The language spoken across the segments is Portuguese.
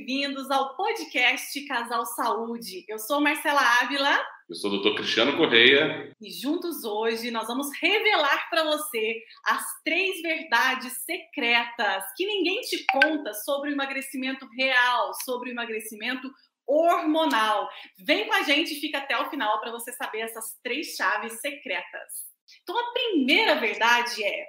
bem-vindos ao podcast Casal Saúde. Eu sou Marcela Ávila. Eu sou o doutor Cristiano Correia. E juntos hoje nós vamos revelar para você as três verdades secretas que ninguém te conta sobre o emagrecimento real, sobre o emagrecimento hormonal. Vem com a gente e fica até o final para você saber essas três chaves secretas. Então, a primeira verdade é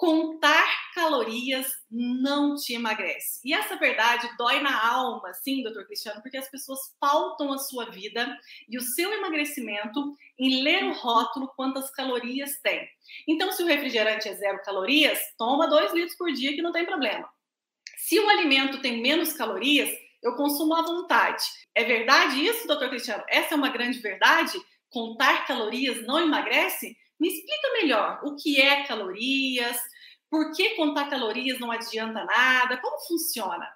contar calorias não te emagrece. E essa verdade dói na alma, sim, doutor Cristiano, porque as pessoas pautam a sua vida e o seu emagrecimento em ler o rótulo quantas calorias tem. Então, se o refrigerante é zero calorias, toma dois litros por dia que não tem problema. Se o alimento tem menos calorias, eu consumo à vontade. É verdade isso, doutor Cristiano? Essa é uma grande verdade? Contar calorias não emagrece? Me explica melhor o que é calorias, por que contar calorias não adianta nada, como funciona?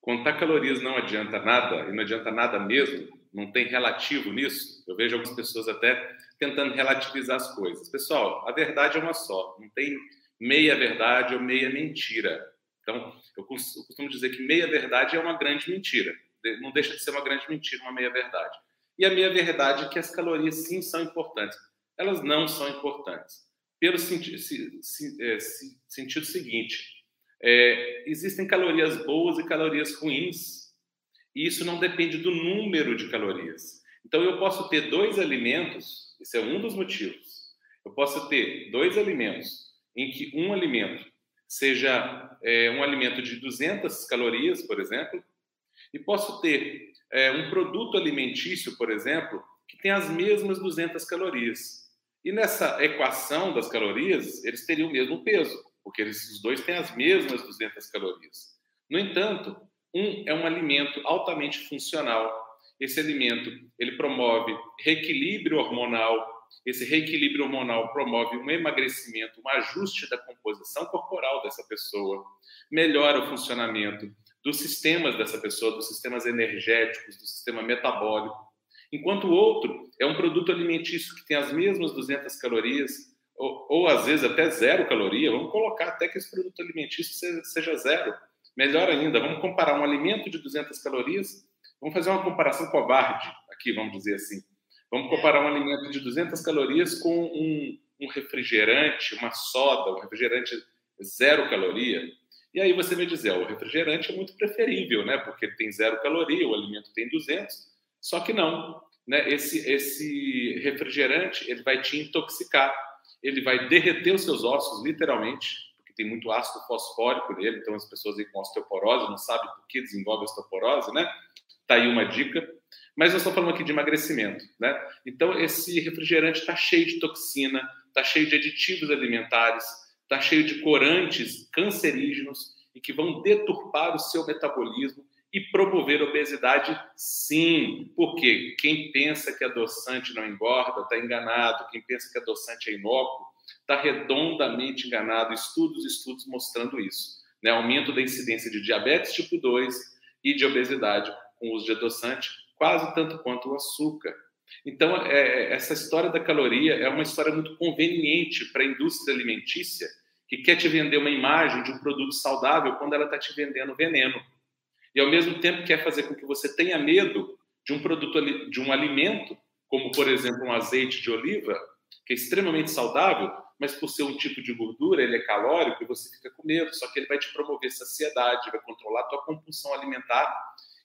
Contar calorias não adianta nada, e não adianta nada mesmo, não tem relativo nisso. Eu vejo algumas pessoas até tentando relativizar as coisas. Pessoal, a verdade é uma só, não tem meia verdade ou meia mentira. Então, eu costumo dizer que meia verdade é uma grande mentira. Não deixa de ser uma grande mentira, uma meia verdade. E a meia verdade é que as calorias sim são importantes elas não são importantes. Pelo senti se, se, é, se, sentido seguinte, é, existem calorias boas e calorias ruins, e isso não depende do número de calorias. Então, eu posso ter dois alimentos, esse é um dos motivos. Eu posso ter dois alimentos, em que um alimento seja é, um alimento de 200 calorias, por exemplo, e posso ter é, um produto alimentício, por exemplo, que tem as mesmas 200 calorias. E nessa equação das calorias, eles teriam o mesmo peso, porque eles, os dois têm as mesmas 200 calorias. No entanto, um é um alimento altamente funcional. Esse alimento, ele promove reequilíbrio hormonal. Esse reequilíbrio hormonal promove um emagrecimento, um ajuste da composição corporal dessa pessoa, melhora o funcionamento dos sistemas dessa pessoa, dos sistemas energéticos, do sistema metabólico enquanto o outro é um produto alimentício que tem as mesmas 200 calorias, ou, ou às vezes até zero caloria, vamos colocar até que esse produto alimentício seja, seja zero. Melhor ainda, vamos comparar um alimento de 200 calorias, vamos fazer uma comparação covarde aqui, vamos dizer assim. Vamos comparar um alimento de 200 calorias com um, um refrigerante, uma soda, um refrigerante zero caloria. E aí você vai dizer, o refrigerante é muito preferível, né? Porque ele tem zero caloria, o alimento tem 200. Só que não, né? Esse, esse refrigerante ele vai te intoxicar, ele vai derreter os seus ossos, literalmente, porque tem muito ácido fosfórico nele, então as pessoas aí com osteoporose não sabem por que desenvolve osteoporose, né? Tá aí uma dica. Mas nós estamos falando aqui de emagrecimento, né? Então esse refrigerante está cheio de toxina, está cheio de aditivos alimentares, está cheio de corantes cancerígenos e que vão deturpar o seu metabolismo e promover obesidade, sim, porque quem pensa que adoçante não engorda está enganado, quem pensa que adoçante é inócuo está redondamente enganado. Estudos, estudos mostrando isso. Né? Aumento da incidência de diabetes tipo 2 e de obesidade com o uso de adoçante, quase tanto quanto o açúcar. Então, é, essa história da caloria é uma história muito conveniente para a indústria alimentícia que quer te vender uma imagem de um produto saudável quando ela está te vendendo veneno e ao mesmo tempo quer fazer com que você tenha medo de um produto de um alimento, como por exemplo um azeite de oliva, que é extremamente saudável, mas por ser um tipo de gordura, ele é calórico e você fica com medo, só que ele vai te promover saciedade, vai controlar a tua compulsão alimentar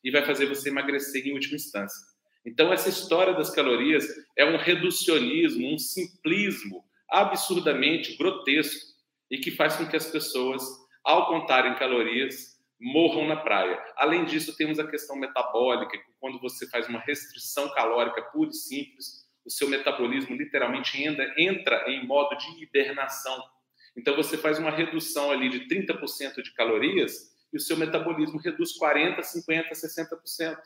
e vai fazer você emagrecer em última instância. Então essa história das calorias é um reducionismo, um simplismo absurdamente grotesco e que faz com que as pessoas, ao contarem calorias, morram na praia. Além disso, temos a questão metabólica, que quando você faz uma restrição calórica pura e simples, o seu metabolismo literalmente entra, entra em modo de hibernação. Então, você faz uma redução ali de 30% de calorias e o seu metabolismo reduz 40%, 50%, 60%.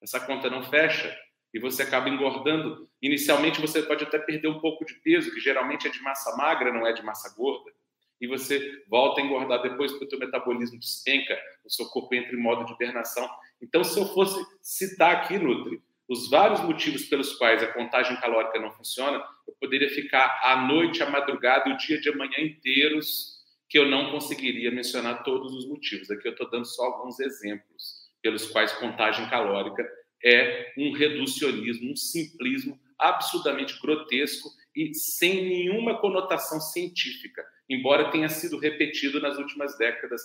Essa conta não fecha e você acaba engordando. Inicialmente, você pode até perder um pouco de peso, que geralmente é de massa magra, não é de massa gorda e você volta a engordar depois porque o teu metabolismo despenca, o seu corpo entra em modo de hibernação. Então, se eu fosse citar aqui, Nutri, os vários motivos pelos quais a contagem calórica não funciona, eu poderia ficar a noite, a madrugada e o dia de amanhã inteiros que eu não conseguiria mencionar todos os motivos. Aqui eu estou dando só alguns exemplos. pelos quais contagem calórica é um reducionismo, um simplismo absurdamente grotesco e sem nenhuma conotação científica, embora tenha sido repetido nas últimas décadas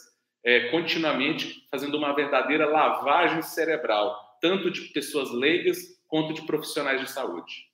é, continuamente, fazendo uma verdadeira lavagem cerebral, tanto de pessoas leigas quanto de profissionais de saúde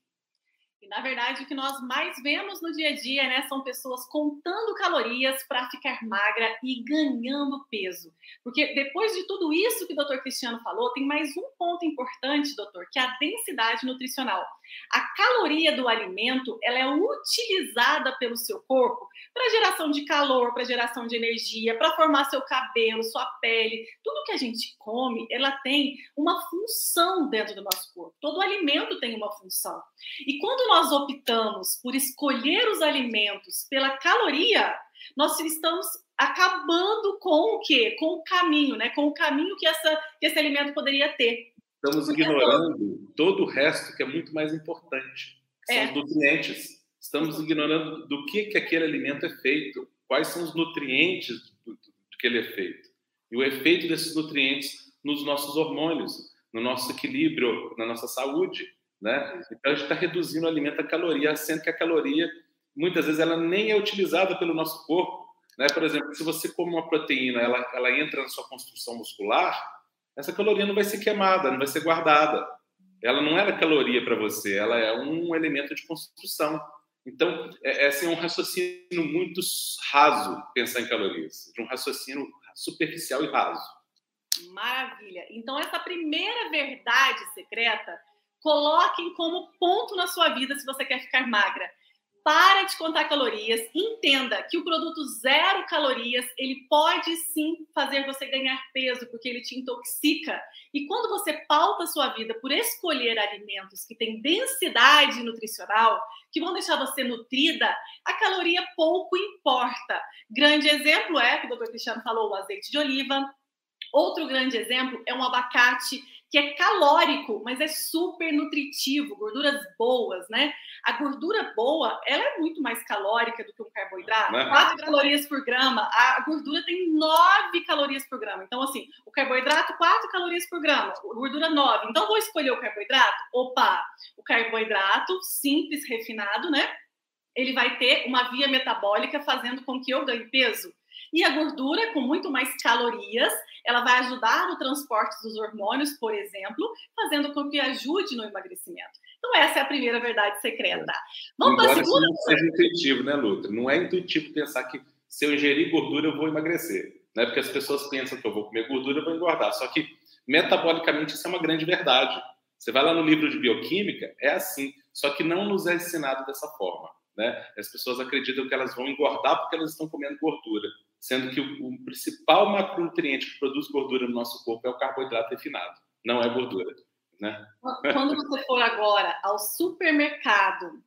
na verdade, o que nós mais vemos no dia a dia, né, são pessoas contando calorias para ficar magra e ganhando peso. Porque depois de tudo isso que o doutor Cristiano falou, tem mais um ponto importante, doutor, que é a densidade nutricional. A caloria do alimento, ela é utilizada pelo seu corpo para geração de calor, para geração de energia, para formar seu cabelo, sua pele. Tudo que a gente come, ela tem uma função dentro do nosso corpo. Todo alimento tem uma função. E quando nós optamos por escolher os alimentos pela caloria, nós estamos acabando com o quê? Com o caminho, né? Com o caminho que, essa, que esse alimento poderia ter. Estamos ignorando todo o resto que é muito mais importante, que é. são os nutrientes. Estamos ignorando do que, que aquele alimento é feito, quais são os nutrientes do, do, do que ele é feito. E o efeito desses nutrientes nos nossos hormônios, no nosso equilíbrio, na nossa saúde. Né? Então a gente está reduzindo o alimento a caloria, sendo que a caloria, muitas vezes, ela nem é utilizada pelo nosso corpo. Né? Por exemplo, se você come uma proteína, ela, ela entra na sua construção muscular, essa caloria não vai ser queimada, não vai ser guardada. Ela não era caloria para você, ela é um elemento de construção. Então, é, é assim, um raciocínio muito raso pensar em calorias, de um raciocínio superficial e raso. Maravilha. Então, essa primeira verdade secreta, coloquem como ponto na sua vida se você quer ficar magra. Para de contar calorias, entenda que o produto zero calorias, ele pode sim fazer você ganhar peso, porque ele te intoxica. E quando você pauta sua vida por escolher alimentos que têm densidade nutricional, que vão deixar você nutrida, a caloria pouco importa. Grande exemplo é, que o doutor Cristiano falou, o azeite de oliva. Outro grande exemplo é um abacate que é calórico, mas é super nutritivo, gorduras boas, né? A gordura boa, ela é muito mais calórica do que um carboidrato. Né? 4 calorias por grama, a gordura tem 9 calorias por grama. Então, assim, o carboidrato, 4 calorias por grama, gordura 9. Então, vou escolher o carboidrato? Opa, o carboidrato simples, refinado, né? Ele vai ter uma via metabólica fazendo com que eu ganhe peso. E a gordura, com muito mais calorias, ela vai ajudar no transporte dos hormônios, por exemplo, fazendo com que ajude no emagrecimento. Então, essa é a primeira verdade secreta. Vamos para a segunda. Não seja intuitivo, né, Luta? Não é intuitivo pensar que se eu ingerir gordura, eu vou emagrecer. Né? Porque as pessoas pensam que eu vou comer gordura, eu vou engordar. Só que, metabolicamente, isso é uma grande verdade. Você vai lá no livro de bioquímica, é assim. Só que não nos é ensinado dessa forma. Né? As pessoas acreditam que elas vão engordar porque elas estão comendo gordura sendo que o, o principal macronutriente que produz gordura no nosso corpo é o carboidrato refinado, não é gordura. Né? Quando você for agora ao supermercado,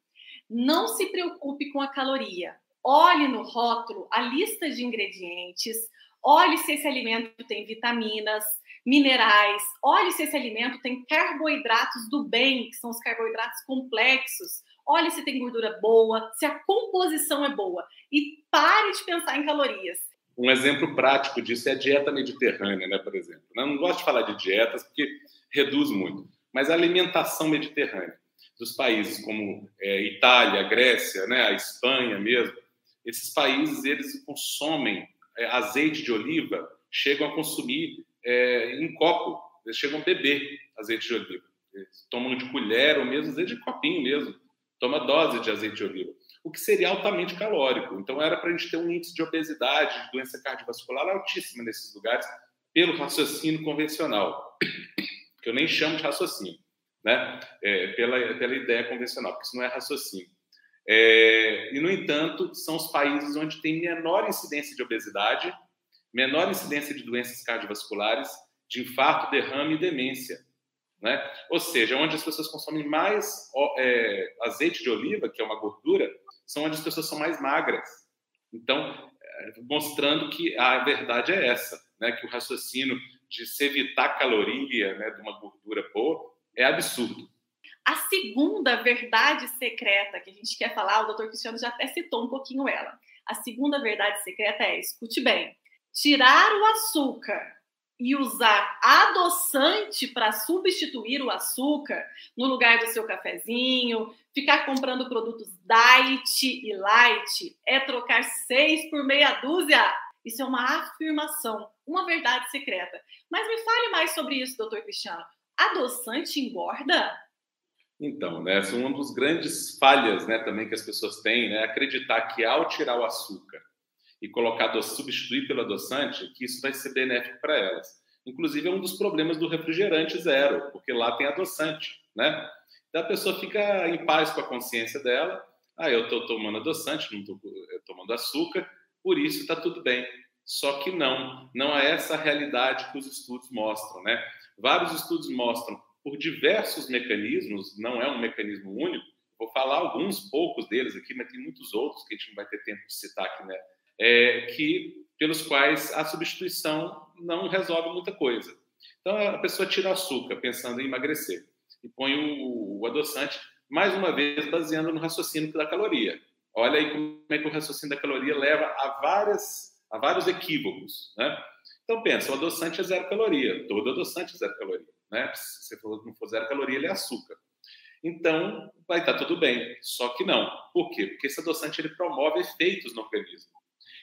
não se preocupe com a caloria. Olhe no rótulo a lista de ingredientes, olhe se esse alimento tem vitaminas, minerais, olhe se esse alimento tem carboidratos do bem, que são os carboidratos complexos, olhe se tem gordura boa, se a composição é boa e pare de pensar em calorias. Um exemplo prático disso é a dieta mediterrânea, né, por exemplo. Eu não gosto de falar de dietas porque reduz muito, mas a alimentação mediterrânea dos países como é, Itália, Grécia, né, a Espanha mesmo, esses países eles consomem é, azeite de oliva, chegam a consumir é, em copo, eles chegam a beber azeite de oliva. Eles tomam de colher ou mesmo azeite de copinho mesmo toma dose de azeite de oliva, o que seria altamente calórico. Então, era para a gente ter um índice de obesidade, de doença cardiovascular altíssimo nesses lugares, pelo raciocínio convencional, que eu nem chamo de raciocínio, né? É, pela, pela ideia convencional, porque isso não é raciocínio. É, e, no entanto, são os países onde tem menor incidência de obesidade, menor incidência de doenças cardiovasculares, de infarto, derrame e demência. Né? Ou seja, onde as pessoas consomem mais é, azeite de oliva, que é uma gordura, são onde as pessoas são mais magras. Então, é, mostrando que a verdade é essa, né? que o raciocínio de se evitar caloria né, de uma gordura boa é absurdo. A segunda verdade secreta que a gente quer falar, o doutor Cristiano já até citou um pouquinho ela. A segunda verdade secreta é, escute bem, tirar o açúcar e usar adoçante para substituir o açúcar no lugar do seu cafezinho, ficar comprando produtos diet e light, é trocar seis por meia dúzia. Isso é uma afirmação, uma verdade secreta. Mas me fale mais sobre isso, doutor Cristiano. Adoçante engorda? Então, né, é uma das grandes falhas né, também que as pessoas têm, né, acreditar que ao tirar o açúcar e colocar substituir pelo adoçante, que isso vai ser benéfico para elas. Inclusive, é um dos problemas do refrigerante zero, porque lá tem adoçante, né? Então a pessoa fica em paz com a consciência dela. Ah, eu estou tomando adoçante, não estou tomando açúcar, por isso está tudo bem. Só que não, não é essa a realidade que os estudos mostram, né? Vários estudos mostram por diversos mecanismos, não é um mecanismo único. Vou falar alguns poucos deles aqui, mas tem muitos outros que a gente não vai ter tempo de citar aqui, né? É, que pelos quais a substituição não resolve muita coisa. Então a pessoa tira o açúcar pensando em emagrecer e põe o, o adoçante mais uma vez baseando no raciocínio da caloria. Olha aí como é que o raciocínio da caloria leva a várias a vários equívocos, né? Então pensa, o adoçante é zero caloria, todo adoçante é zero caloria, né? Se não for zero caloria, ele é açúcar. Então vai estar tudo bem, só que não. Por quê? Porque esse adoçante ele promove efeitos no organismo.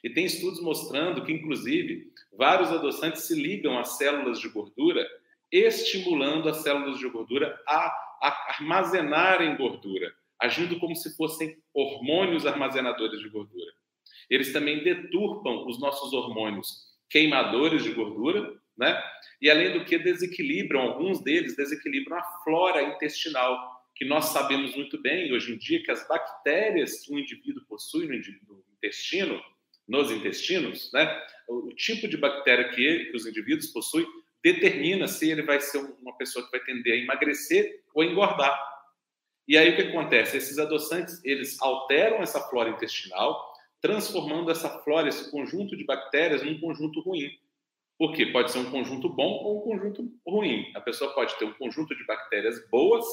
E tem estudos mostrando que, inclusive, vários adoçantes se ligam às células de gordura, estimulando as células de gordura a, armazenarem gordura, agindo como se fossem hormônios armazenadores de gordura. Eles também deturpam os nossos hormônios queimadores de gordura, né? E além do que desequilibram, alguns deles desequilibram a flora intestinal, que nós sabemos muito bem hoje em dia que as bactérias que um indivíduo possui no intestino nos intestinos, né? O, tipo de bactéria que, ele, que os indivíduos possuem determina se ele vai ser uma pessoa que vai tender a emagrecer ou engordar. E aí o que acontece? Esses adoçantes, eles alteram essa flora intestinal, transformando essa flora, esse conjunto de bactérias, num conjunto ruim. Por quê? Pode ser um conjunto bom ou um conjunto ruim. A pessoa pode ter um conjunto de bactérias boas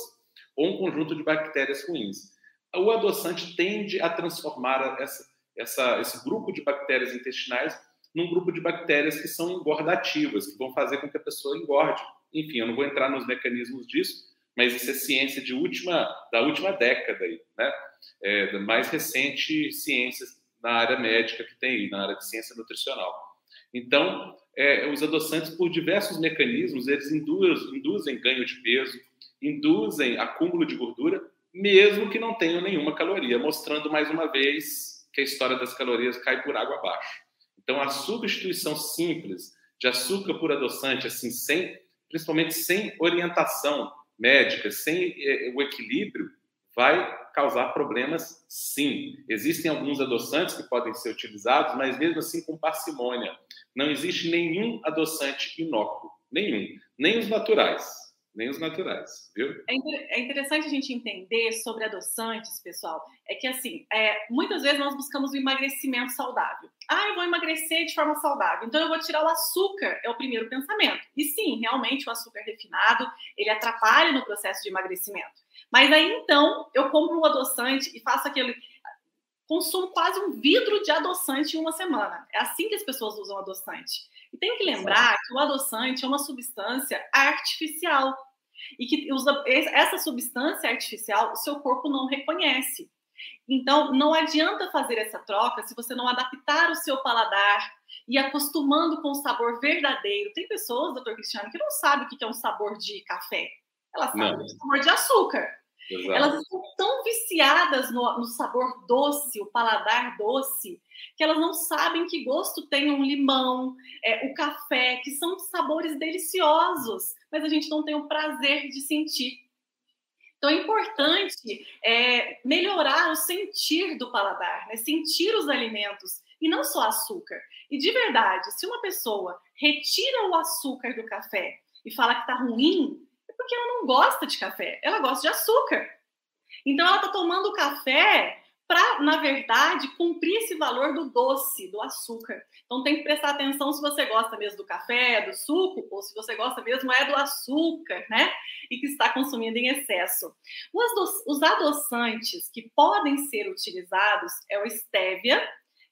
ou um conjunto de bactérias ruins. O adoçante tende a transformar essa, essa, esse grupo de bactérias intestinais num grupo de bactérias que são engordativas, que vão fazer com que a pessoa engorde. Enfim, eu não vou entrar nos mecanismos disso, mas isso é ciência de última, da última década, aí, né? É, da mais recente ciência na área médica que tem na área de ciência nutricional. Então, é, os adoçantes, por diversos mecanismos, eles induzem, induzem ganho de peso, induzem acúmulo de gordura, mesmo que não tenham nenhuma caloria, mostrando mais uma vez que a história das calorias cai por água abaixo. Então, a substituição simples de açúcar por adoçante, assim, sem, principalmente sem orientação médica, sem eh, o equilíbrio, vai causar problemas, sim. Existem alguns adoçantes que podem ser utilizados, mas mesmo assim com parcimônia. Não existe nenhum adoçante inócuo, nenhum, nem os naturais nem os naturais, viu? É, é, interessante a gente entender sobre adoçantes, pessoal. É que, assim, é, muitas vezes nós buscamos o emagrecimento saudável. Ah, eu vou emagrecer de forma saudável, então eu vou tirar o açúcar, é o primeiro pensamento. E sim, realmente o açúcar refinado, ele atrapalha no processo de emagrecimento. Mas aí, então, eu compro um adoçante e faço aquele... Consumo quase um vidro de adoçante em uma semana. É assim que as pessoas usam adoçante. E tem que lembrar que o adoçante é uma substância artificial e que usa essa substância artificial o seu corpo não reconhece. Então, não adianta fazer essa troca se você não adaptar o seu paladar e acostumando com o sabor verdadeiro. Tem pessoas, doutor Cristiano, que não sabem o que é um sabor de café. Elas sabem o sabor de açúcar. Exato. Elas estão tão viciadas no, no, sabor doce, o paladar doce, que elas não sabem que gosto tem um limão, é, o café, que são sabores deliciosos, mas a gente não tem o prazer de sentir. Então é importante é, melhorar o sentir do paladar, né? sentir os alimentos e não só açúcar. E de verdade, se uma pessoa retira o açúcar do café e fala que está ruim, porque ela não gosta de café, ela gosta de açúcar. Então ela está tomando café para, na verdade, cumprir esse valor do doce, do açúcar. Então tem que prestar atenção se você gosta mesmo do café, do suco, ou se você gosta mesmo é do açúcar, né? E que está consumindo em excesso. Os, adoçantes que podem ser utilizados é o stevia,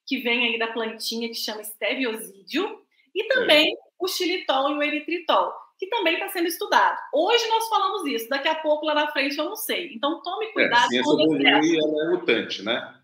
que vem aí da plantinha que chama steviosídeo, e também o xilitol e o eritritol, que também está sendo estudado. Hoje nós falamos isso, daqui a pouco lá na frente eu não sei. Então tome é, cuidado é, com os excessos. ela é mutante, né?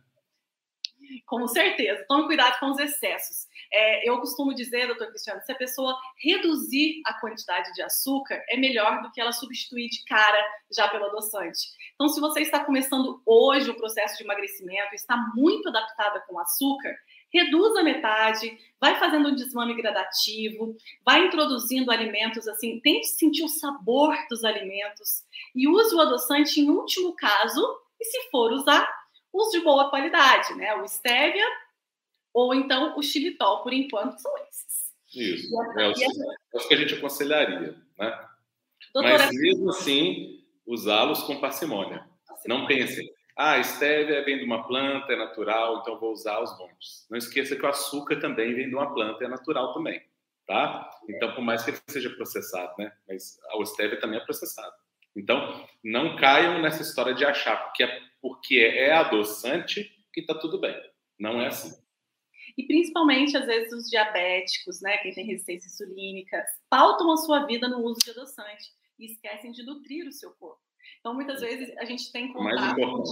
Com certeza, tome cuidado com os excessos. É, eu costumo dizer, doutor Cristiano, se a pessoa reduzir a quantidade de açúcar, é melhor do que ela substituir de cara já pelo adoçante. Então, se você está começando hoje o processo de emagrecimento, está muito adaptada com açúcar, reduza a metade, vai fazendo um desmame gradativo, vai introduzindo alimentos assim, tente sentir o sabor dos alimentos e use o adoçante em último caso, e se for usar, use de boa qualidade, né? O stevia ou então o xilitol, por enquanto, são esses. Isso, é, o, é o que a gente aconselharia, né? Doutora, Mas mesmo assim, usá-los com parcimônia. Não pensem, ah, stevia vem de uma planta, é natural, então vou usar os montes. Não esqueça que o açúcar também vem de uma planta, é natural também, tá? Então, por mais que ele seja processado, né? Mas o stevia também é processado. Então, não caiam nessa história de achar porque é, porque é adoçante que tá tudo bem. Não é assim. E principalmente, às vezes, os diabéticos, né, quem tem resistência insulínica, pautam a sua vida no uso de adoçante e esquecem de nutrir o seu corpo. Então, muitas vezes, a gente tem contato com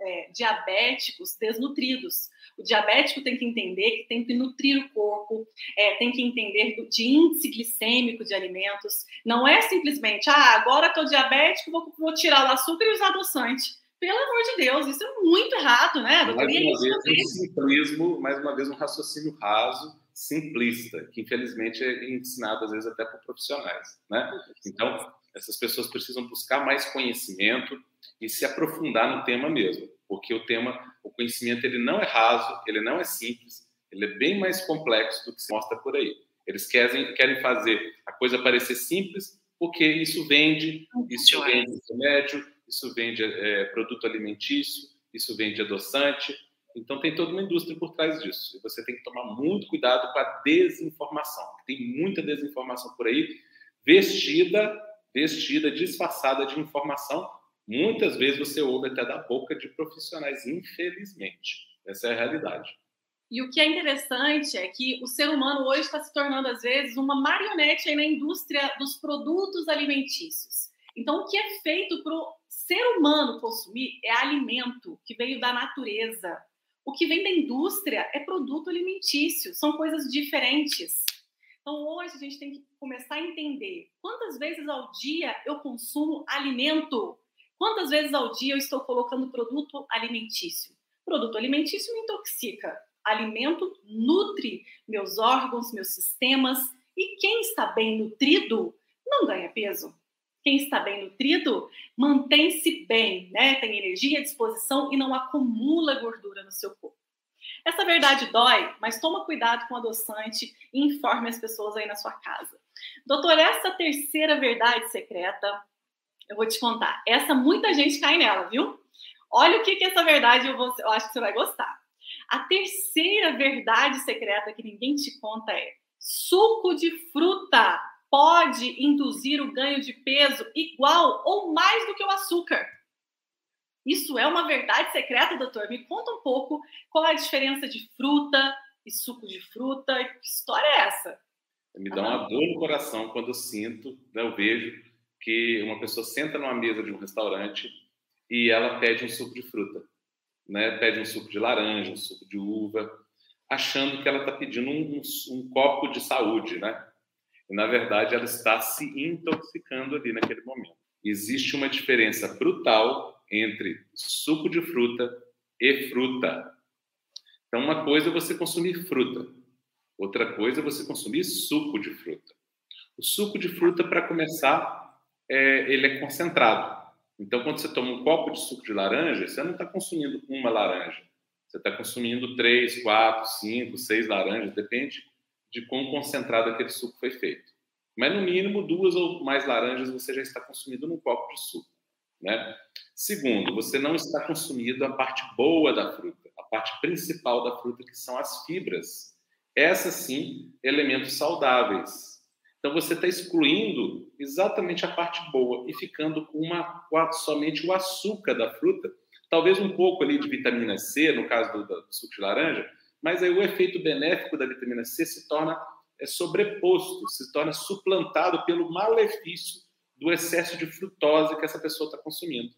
é, diabéticos desnutridos. O diabético tem que entender que tem que nutrir o corpo, é, tem que entender do, de índice glicêmico de alimentos. Não é simplesmente, ah, agora estou diabético, vou, vou tirar o açúcar e usar adoçante. Pelo amor de Deus, isso é muito errado, né? Mais uma vez, um simplismo, mais uma vez, um raciocínio raso, simplista, que infelizmente é ensinado às vezes até por profissionais, né? Então, essas pessoas precisam buscar mais conhecimento e se aprofundar no tema mesmo, porque o tema, o conhecimento, ele não é raso, ele não é simples, ele é bem mais complexo do que se mostra por aí. Eles querem, querem fazer a coisa parecer simples, porque isso vende, isso vende remédio, isso vende é, produto alimentício, isso vende adoçante. Então, tem toda uma indústria por trás disso. E você tem que tomar muito cuidado com a desinformação. Tem muita desinformação por aí, vestida, vestida, disfarçada de informação. Muitas vezes você ouve até da boca de profissionais, infelizmente. Essa é a realidade. E o que é interessante é que o ser humano hoje está se tornando, às vezes, uma marionete na indústria dos produtos alimentícios. Então, o que é feito para o ser humano consumir é alimento que veio da natureza. O que vem da indústria é produto alimentício, são coisas diferentes. Então, hoje a gente tem que começar a entender quantas vezes ao dia eu consumo alimento, quantas vezes ao dia eu estou colocando produto alimentício. Produto alimentício me intoxica, alimento nutre meus órgãos, meus sistemas, e quem está bem nutrido não ganha peso. Quem está bem nutrido mantém-se bem, né? Tem energia, disposição e não acumula gordura no seu corpo. Essa verdade dói, mas toma cuidado com o adoçante e informe as pessoas aí na sua casa. Doutor, essa terceira verdade secreta, eu vou te contar. Essa muita gente cai nela, viu? Olha o que, que essa verdade eu, vou, eu acho que você vai gostar. A terceira verdade secreta que ninguém te conta é suco de fruta pode induzir o ganho de peso igual ou mais do que o açúcar. Isso é uma verdade secreta, doutor? Me conta um pouco qual é a diferença de fruta e suco de fruta. Que história é essa? Me dá uma dor no coração quando eu sinto, né, eu vejo que uma pessoa senta numa mesa de um restaurante e ela pede um suco de fruta, né? Pede um suco de laranja, um suco de uva, achando que ela está pedindo um, um, um copo de saúde, né? E, na verdade, ela está se intoxicando ali naquele momento. Existe uma diferença brutal entre suco de fruta e fruta. Então, uma coisa é você consumir fruta, outra coisa é você consumir suco de fruta. O suco de fruta, para começar, é, ele é concentrado. Então, quando você toma um copo de suco de laranja, você não está consumindo uma laranja. Você está consumindo três, quatro, cinco, seis laranjas, depende de quão concentrado aquele suco foi feito. Mas, no mínimo, duas ou mais laranjas você já está consumindo num copo de suco. Né? Segundo, você não está consumindo a parte boa da fruta, a parte principal da fruta, que são as fibras. Essas, sim, elementos saudáveis. Então, você está excluindo exatamente a parte boa e ficando com uma, somente o açúcar da fruta, talvez um pouco ali de vitamina C, no caso do, do suco de laranja, mas aí o efeito benéfico da vitamina C se torna é sobreposto, se torna suplantado pelo malefício do excesso de frutose que essa pessoa está consumindo.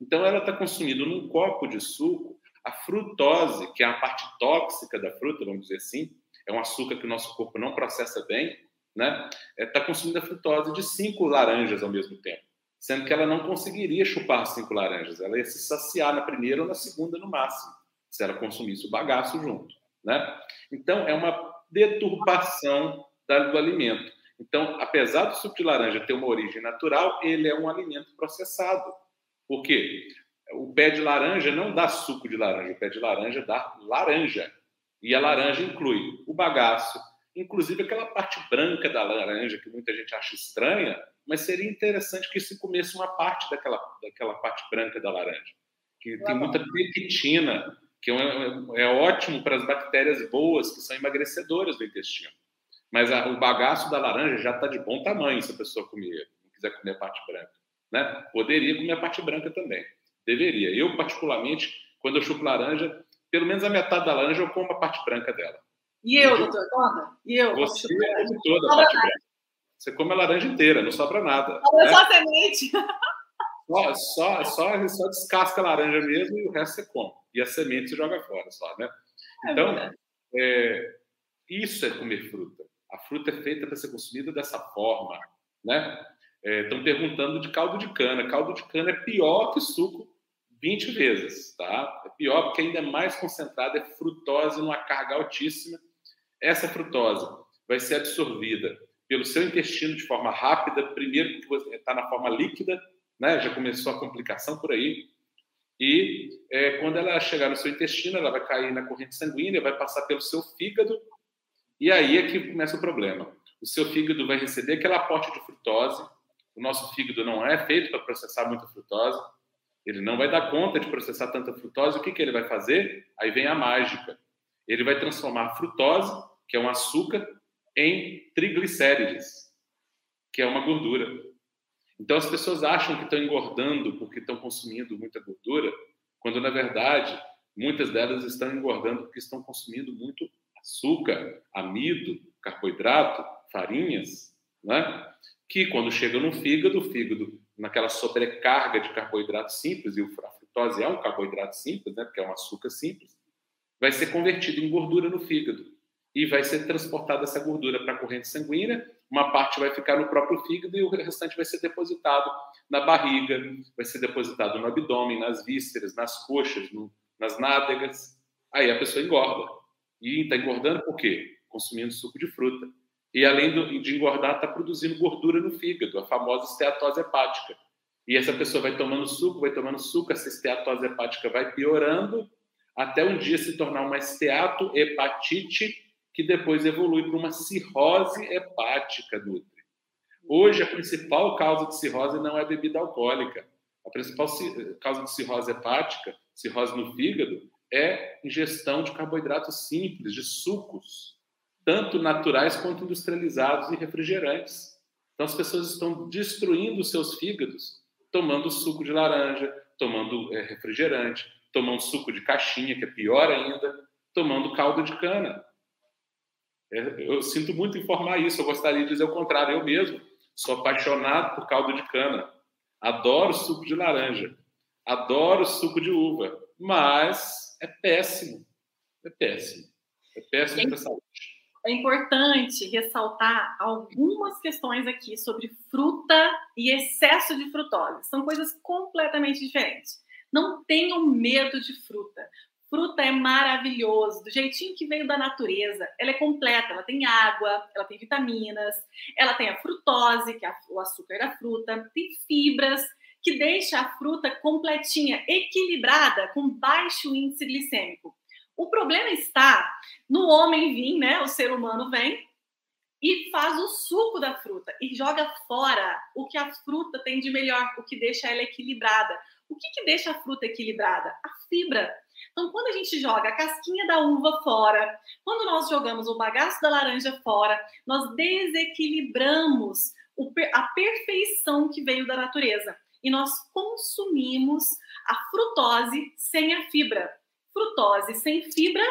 Então, ela está consumindo num copo de suco a frutose, que é a parte tóxica da fruta, vamos dizer assim, é um açúcar que o nosso corpo não processa bem, né? Está é, consumindo a frutose de cinco laranjas ao mesmo tempo, sendo que ela não conseguiria chupar cinco laranjas, ela ia se saciar na primeira ou na segunda no máximo, se ela consumisse o bagaço junto, né? Então, é uma deturpação do alimento. Então, apesar do suco de laranja ter uma origem natural, ele é um alimento processado. Por quê? O pé de laranja não dá suco de laranja, o pé de laranja dá laranja. E a laranja inclui o bagaço, inclusive aquela parte branca da laranja que muita gente acha estranha, mas seria interessante que se comesse uma parte daquela, daquela parte branca da laranja, que tem muita pectina, que é, é, ótimo para as bactérias boas que são emagrecedoras do intestino. Mas a, o bagaço da laranja já está de bom tamanho se a pessoa comer, não quiser comer a parte branca. Né? Poderia comer a parte branca também. Deveria. Eu, particularmente, quando eu chupo laranja, pelo menos a metade da laranja eu como a parte branca dela. E eu, doutor? Conta. E eu? Você come toda a parte branca. Você come a laranja inteira, não sobra nada. Né? só semente. Só, só, só, só descasca a laranja mesmo e o resto você come. E a semente você joga fora só, né? É então, é é, isso é comer fruta. A fruta é feita para ser consumida dessa forma, né? Estão é, perguntando de caldo de cana. Caldo de cana é pior que suco 20 vezes, tá? É pior porque ainda é mais concentrado, é frutose numa carga altíssima. Essa frutose vai ser absorvida pelo seu intestino de forma rápida, primeiro porque está na forma líquida, né? Já começou a complicação por aí. E é, quando ela chegar no seu intestino, ela vai cair na corrente sanguínea, vai passar pelo seu fígado, e aí é que começa o problema. O seu fígado vai receber aquele aporte de frutose. O nosso fígado não é feito para processar muita frutose. Ele não vai dar conta de processar tanta frutose. O que, que ele vai fazer? Aí vem a mágica. Ele vai transformar a frutose, que é um açúcar, em triglicérides, que é uma gordura. Então as pessoas acham que estão engordando porque estão consumindo muita gordura, quando na verdade muitas delas estão engordando porque estão consumindo muito açúcar, amido, carboidrato, farinhas, né? que quando chega no fígado, o fígado, naquela sobrecarga de carboidrato simples, e a frutose é um carboidrato simples, né? porque é um açúcar simples, vai ser convertido em gordura no fígado e vai ser transportada essa gordura para a corrente sanguínea uma parte vai ficar no próprio fígado e o restante vai ser depositado na barriga, vai ser depositado no abdômen, nas vísceras, nas coxas, no, nas nádegas. Aí a pessoa engorda. E está engordando por quê? Consumindo suco de fruta. E além de engordar, está produzindo gordura no fígado, a famosa esteatose hepática. E essa pessoa vai tomando suco, vai tomando suco, essa esteatose hepática vai piorando, até um dia se tornar uma esteatohepatite que depois evolui para uma cirrose hepática, Nutri. Hoje, a principal causa de cirrose não é bebida alcoólica. A principal causa de cirrose hepática, cirrose no fígado, é ingestão de carboidratos simples, de sucos, tanto naturais quanto industrializados e refrigerantes. Então, as pessoas estão destruindo seus fígados tomando suco de laranja, tomando é, refrigerante, tomando suco de caixinha, que é pior ainda, tomando caldo de cana. É, eu sinto muito informar isso, eu gostaria de dizer o contrário. Eu mesmo sou apaixonado por caldo de cana, adoro suco de laranja, adoro suco de uva, mas é péssimo, é péssimo, é péssimo para a saúde. É importante ressaltar algumas questões aqui sobre fruta e excesso de frutose. São coisas completamente diferentes. Não tenham medo de fruta. Fruta é maravilhoso, do jeitinho que veio da natureza. Ela é completa, ela tem água, ela tem vitaminas, ela tem a frutose, que é o açúcar da fruta, tem fibras, que deixa a fruta completinha, equilibrada, com baixo índice glicêmico. O problema está no homem vir, né? O ser humano vem e faz o suco da fruta e joga fora o que a fruta tem de melhor, o que deixa ela equilibrada. O que, que deixa a fruta equilibrada? A fibra. Então, quando a gente joga a casquinha da uva fora, quando nós jogamos o bagaço da laranja fora, nós desequilibramos a perfeição que veio da natureza e nós consumimos a frutose sem a fibra. Frutose sem fibra,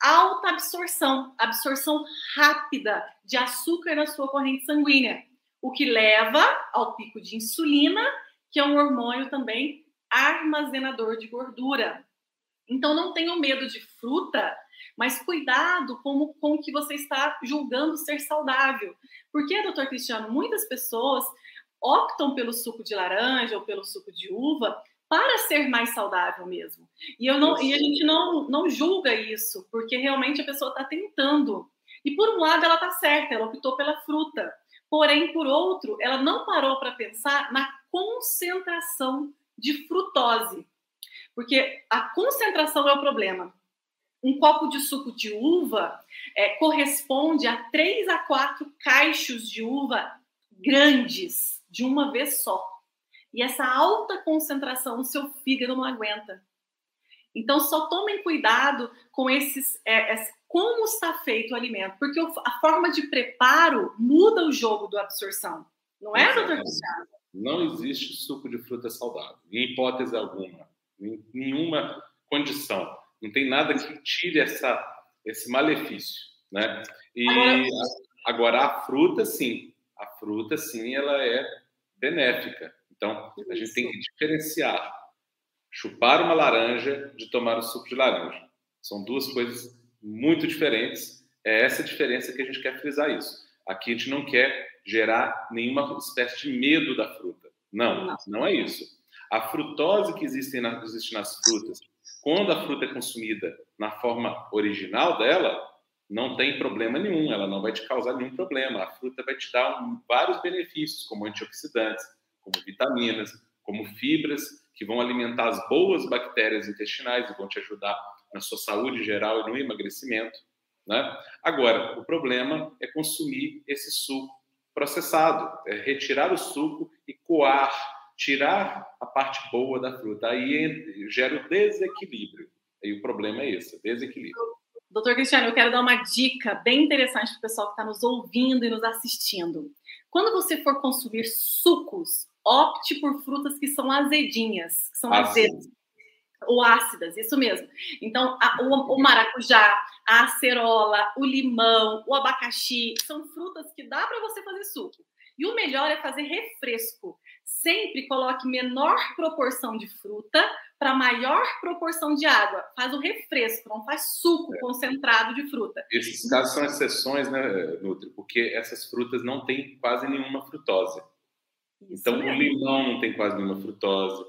alta absorção, absorção rápida de açúcar na sua corrente sanguínea, o que leva ao pico de insulina, que é um hormônio também armazenador de gordura. Então não tenham medo de fruta, mas cuidado com, com o que você está julgando ser saudável. Porque, doutor Cristiano, muitas pessoas optam pelo suco de laranja ou pelo suco de uva para ser mais saudável mesmo. E, eu não, e a gente não, não julga isso, porque realmente a pessoa está tentando. E por um lado ela está certa, ela optou pela fruta. Porém, por outro, ela não parou para pensar na concentração de frutose. Porque a concentração é o problema. Um copo de suco de uva é, corresponde a três a quatro caixos de uva grandes, de uma vez só. E essa alta concentração o seu fígado não aguenta. Então, só tomem cuidado com esses. É, é, como está feito o alimento, porque a forma de preparo muda o jogo da absorção. Não é, doutor Cristiano? Não existe suco de fruta saudável, em hipótese alguma, em nenhuma condição. Não tem nada que tire essa, esse malefício, né? E agora, agora a fruta, sim, a fruta, sim, ela é benéfica. Então, a gente tem que diferenciar chupar uma laranja de tomar o suco de laranja. São duas coisas muito diferentes. É essa diferença que a gente quer frisar isso. Aqui a gente não quer gerar nenhuma espécie de medo da fruta. Não, não, é isso. A frutose que existe, na, existe nas frutas, quando a fruta é consumida na forma original dela, não tem problema nenhum, ela não vai te causar nenhum problema. A fruta vai te dar vários benefícios, como antioxidantes, como vitaminas, como fibras, que vão alimentar as boas bactérias intestinais e vão te ajudar na sua saúde geral e no emagrecimento. Né? Agora, o problema é consumir esse suco processado, é retirar o suco e coar, tirar a parte boa da fruta. Aí gera o desequilíbrio. E o problema é esse, desequilíbrio. Doutor Cristiano, eu quero dar uma dica bem interessante para o pessoal que está nos ouvindo e nos assistindo. Quando você for consumir sucos, opte por frutas que são azedinhas, que são azedas ou ácidas, isso mesmo. Então, a, o, o, maracujá, a acerola, o limão, o abacaxi, são frutas que dá para você fazer suco. E o melhor é fazer refresco. Sempre coloque menor proporção de fruta para maior proporção de água. Faz o refresco, não faz suco é. concentrado de fruta. Esses casos são exceções, né, Nutri? Porque essas frutas não têm quase nenhuma frutose. Isso então, mesmo. o limão não tem quase nenhuma frutose,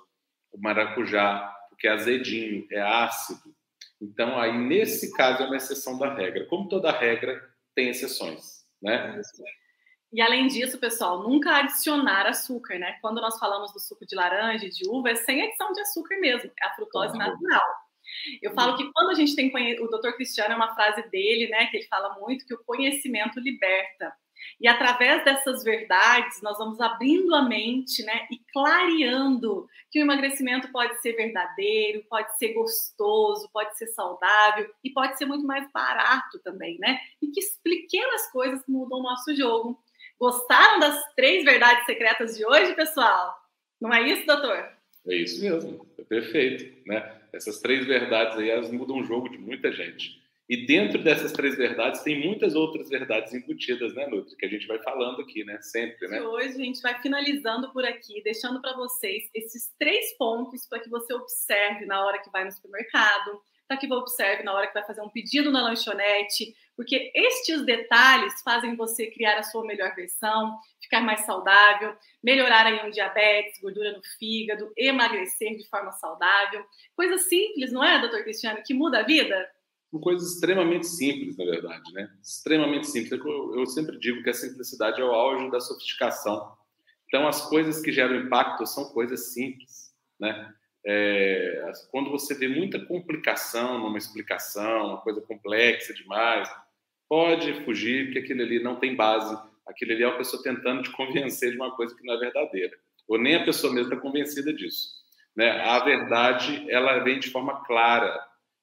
o maracujá, porque é azedinho, é ácido. Então, aí, nesse caso, é uma exceção da regra. Como toda regra, tem exceções, né? E além disso, pessoal, nunca adicionar açúcar, né? Quando nós falamos do suco de laranja e de uva, é sem adição de açúcar mesmo, é a frutose natural. Eu falo que quando a gente tem o doutor Cristiano é uma frase dele, né, que ele fala muito que o conhecimento liberta. E através dessas verdades, nós vamos abrindo a mente, né, e clareando que o emagrecimento pode ser verdadeiro, pode ser gostoso, pode ser saudável e pode ser muito mais barato também, né? E que pequenas coisas mudam o nosso jogo. Gostaram das três verdades secretas de hoje, pessoal? Não é isso, doutor? É isso mesmo, é perfeito, né? Essas três verdades aí, elas mudam o jogo de muita gente. E dentro dessas três verdades tem muitas outras verdades embutidas, né, Nutri? Que a gente vai falando aqui, né? Sempre, né? E hoje a gente vai finalizando por aqui, deixando para vocês esses três pontos para que você observe na hora que vai no supermercado, que você observe na hora que vai fazer um pedido na lanchonete, porque estes detalhes fazem você criar a sua melhor versão, ficar mais saudável, melhorar aí um diabetes, gordura no fígado, emagrecer de forma saudável. Coisa simples, não é, doutor Cristiano, que muda a vida? São coisas extremamente simples, na verdade, né? Extremamente simples. Eu, eu sempre digo que a simplicidade é o auge da sofisticação. Então, as coisas que geram impacto são coisas simples, né? É, quando você vê muita complicação numa explicação, uma coisa complexa demais, pode fugir, porque aquilo ali não tem base. Aquilo ali é uma pessoa tentando te convencer de uma coisa que não é verdadeira. Ou nem a pessoa mesma está convencida disso. Né? A verdade, ela vem de forma clara,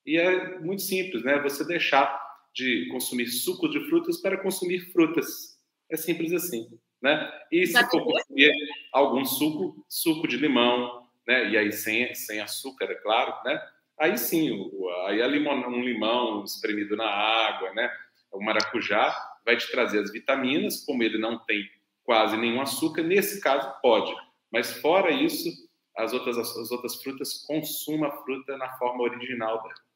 e é muito simples, né? Você deixar de consumir suco de frutas para consumir frutas. É simples assim, né? E se for consumir algum suco, suco de limão, né? E aí sem, sem açúcar, é claro, né? aí sim, aí a um limão espremido na água, né? O maracujá vai te trazer as vitaminas, como ele não tem quase nenhum açúcar, nesse caso pode. Mas fora isso, as outras, as outras frutas, consuma a fruta na forma original dela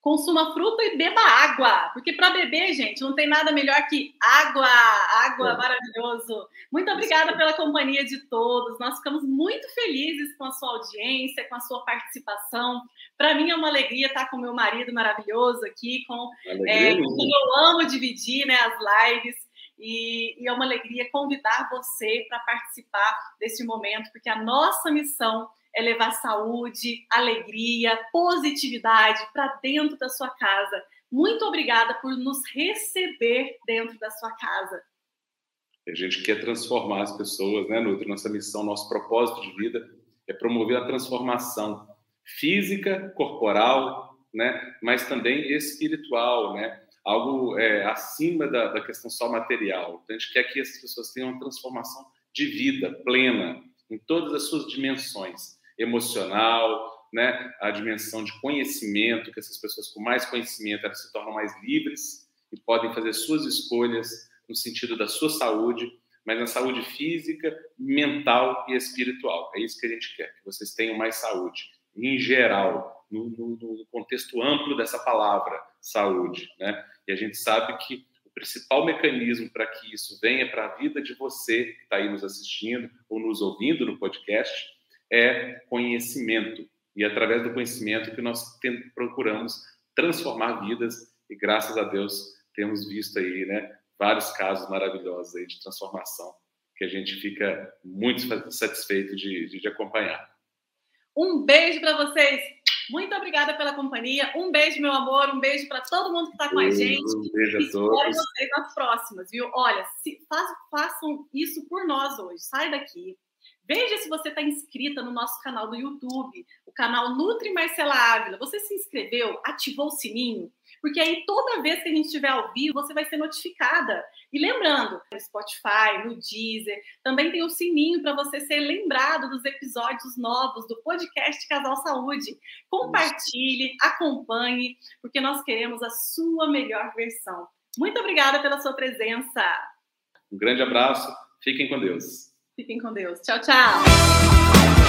consuma fruta e beba água, porque para beber, gente, não tem nada melhor que água, água é. maravilhoso. Muito obrigada pela companhia de todos. Nós ficamos muito felizes com a sua audiência, com a sua participação. Para mim é uma alegria estar com meu marido maravilhoso aqui, com, é, quem eu amo dividir né, as lives. E, e é uma alegria convidar você para participar desse momento, porque a nossa missão é levar saúde, alegria, positividade para dentro da sua casa. Muito obrigada por nos receber dentro da sua casa. A gente quer transformar as pessoas, né, Nutri? Nossa missão, nosso propósito de vida é promover a transformação física, corporal, né, mas também espiritual, né? Algo é, acima da, da questão só material. Então, a gente quer que as pessoas tenham uma transformação de vida plena em todas as suas dimensões emocional, né? a dimensão de conhecimento, que essas pessoas com mais conhecimento elas se tornam mais livres e podem fazer suas escolhas no sentido da sua saúde, mas na saúde física, mental e espiritual. É isso que a gente quer, que vocês tenham mais saúde, em geral, no, no, no contexto amplo dessa palavra, saúde. Né? E a gente sabe que o principal mecanismo para que isso venha para a vida de você que está aí nos assistindo ou nos ouvindo no podcast é conhecimento. E é através do conhecimento que nós procuramos transformar vidas e graças a Deus temos visto aí, né, vários casos maravilhosos aí de transformação que a gente fica muito satisfeito de, de, de acompanhar. Um beijo para vocês. Muito obrigada pela companhia. Um beijo, meu amor. Um beijo para todo mundo que está com a gente. Um beijo a todos. Espero vocês nas próximas, viu? Olha, se, faz, façam isso por nós hoje. Sai daqui, Veja se você está inscrita no nosso canal do YouTube, o canal Nutri Marcela Ávila. Você se inscreveu, ativou o sininho? Porque aí toda vez que a gente estiver ao vivo, você vai ser notificada. E lembrando, no Spotify, no Deezer, também tem o sininho para você ser lembrado dos episódios novos do podcast Casal Saúde. Compartilhe, acompanhe, porque nós queremos a sua melhor versão. Muito obrigada pela sua presença. Um grande abraço, fiquem com Deus. Fiquem com Deus. Tchau, tchau.